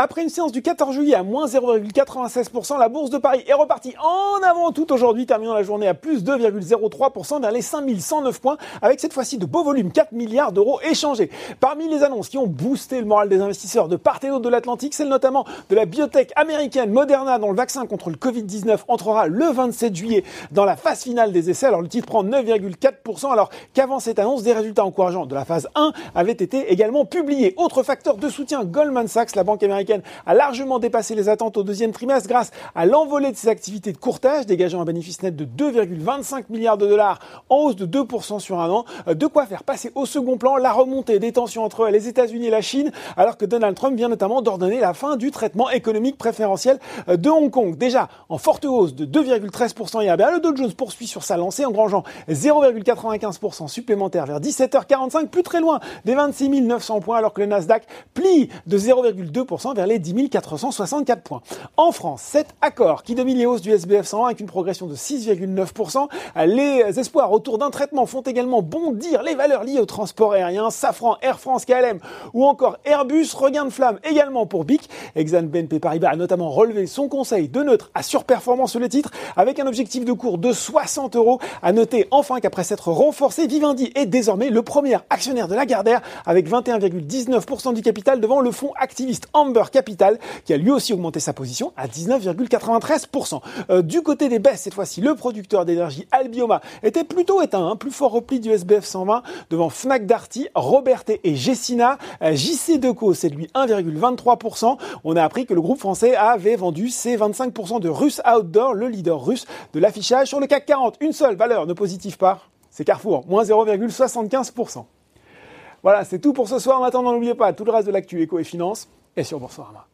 Après une séance du 14 juillet à moins 0,96%, la bourse de Paris est repartie en avant tout aujourd'hui, terminant la journée à plus 2,03% vers les 5109 points, avec cette fois-ci de beaux volumes, 4 milliards d'euros échangés. Parmi les annonces qui ont boosté le moral des investisseurs de part et d'autre de l'Atlantique, celle notamment de la biotech américaine Moderna, dont le vaccin contre le Covid-19 entrera le 27 juillet dans la phase finale des essais. Alors le titre prend 9,4%, alors qu'avant cette annonce, des résultats encourageants de la phase 1 avaient été également publiés. Autre facteur de soutien, Goldman Sachs, la banque américaine, a largement dépassé les attentes au deuxième trimestre grâce à l'envolée de ses activités de courtage, dégageant un bénéfice net de 2,25 milliards de dollars en hausse de 2% sur un an. Euh, de quoi faire passer au second plan la remontée des tensions entre les États-Unis et la Chine, alors que Donald Trump vient notamment d'ordonner la fin du traitement économique préférentiel euh, de Hong Kong. Déjà en forte hausse de 2,13% hier, le Dow Jones poursuit sur sa lancée, engrangeant 0,95% supplémentaire vers 17h45, plus très loin des 26 900 points, alors que le Nasdaq de 0,2% vers les 10 464 points. En France, cet accord qui domine les hausses du SBF 101 avec une progression de 6,9%. Les espoirs autour d'un traitement font également bondir les valeurs liées au transport aérien, Safran, Air France, KLM ou encore Airbus. Regain de flamme également pour BIC. Exane BNP Paribas a notamment relevé son conseil de neutre à surperformance sur le titre avec un objectif de cours de 60 euros. À noter enfin qu'après s'être renforcé, Vivendi est désormais le premier actionnaire de la Gardère avec 21,19% du capital devant le fonds activiste Amber Capital, qui a lui aussi augmenté sa position à 19,93%. Euh, du côté des baisses, cette fois-ci, le producteur d'énergie Albioma était plutôt éteint, hein. plus fort repli du SBF 120 devant Fnac Darty, Robertet et Gessina. Euh, JC Deco, c'est lui 1,23%. On a appris que le groupe français avait vendu ses 25% de Russe Outdoor, le leader russe de l'affichage sur le CAC 40. Une seule valeur ne positive pas, c'est Carrefour, moins 0,75%. Voilà, c'est tout pour ce soir. En attendant, n'oubliez pas tout le reste de l'actu éco et finance et sur Boursorama.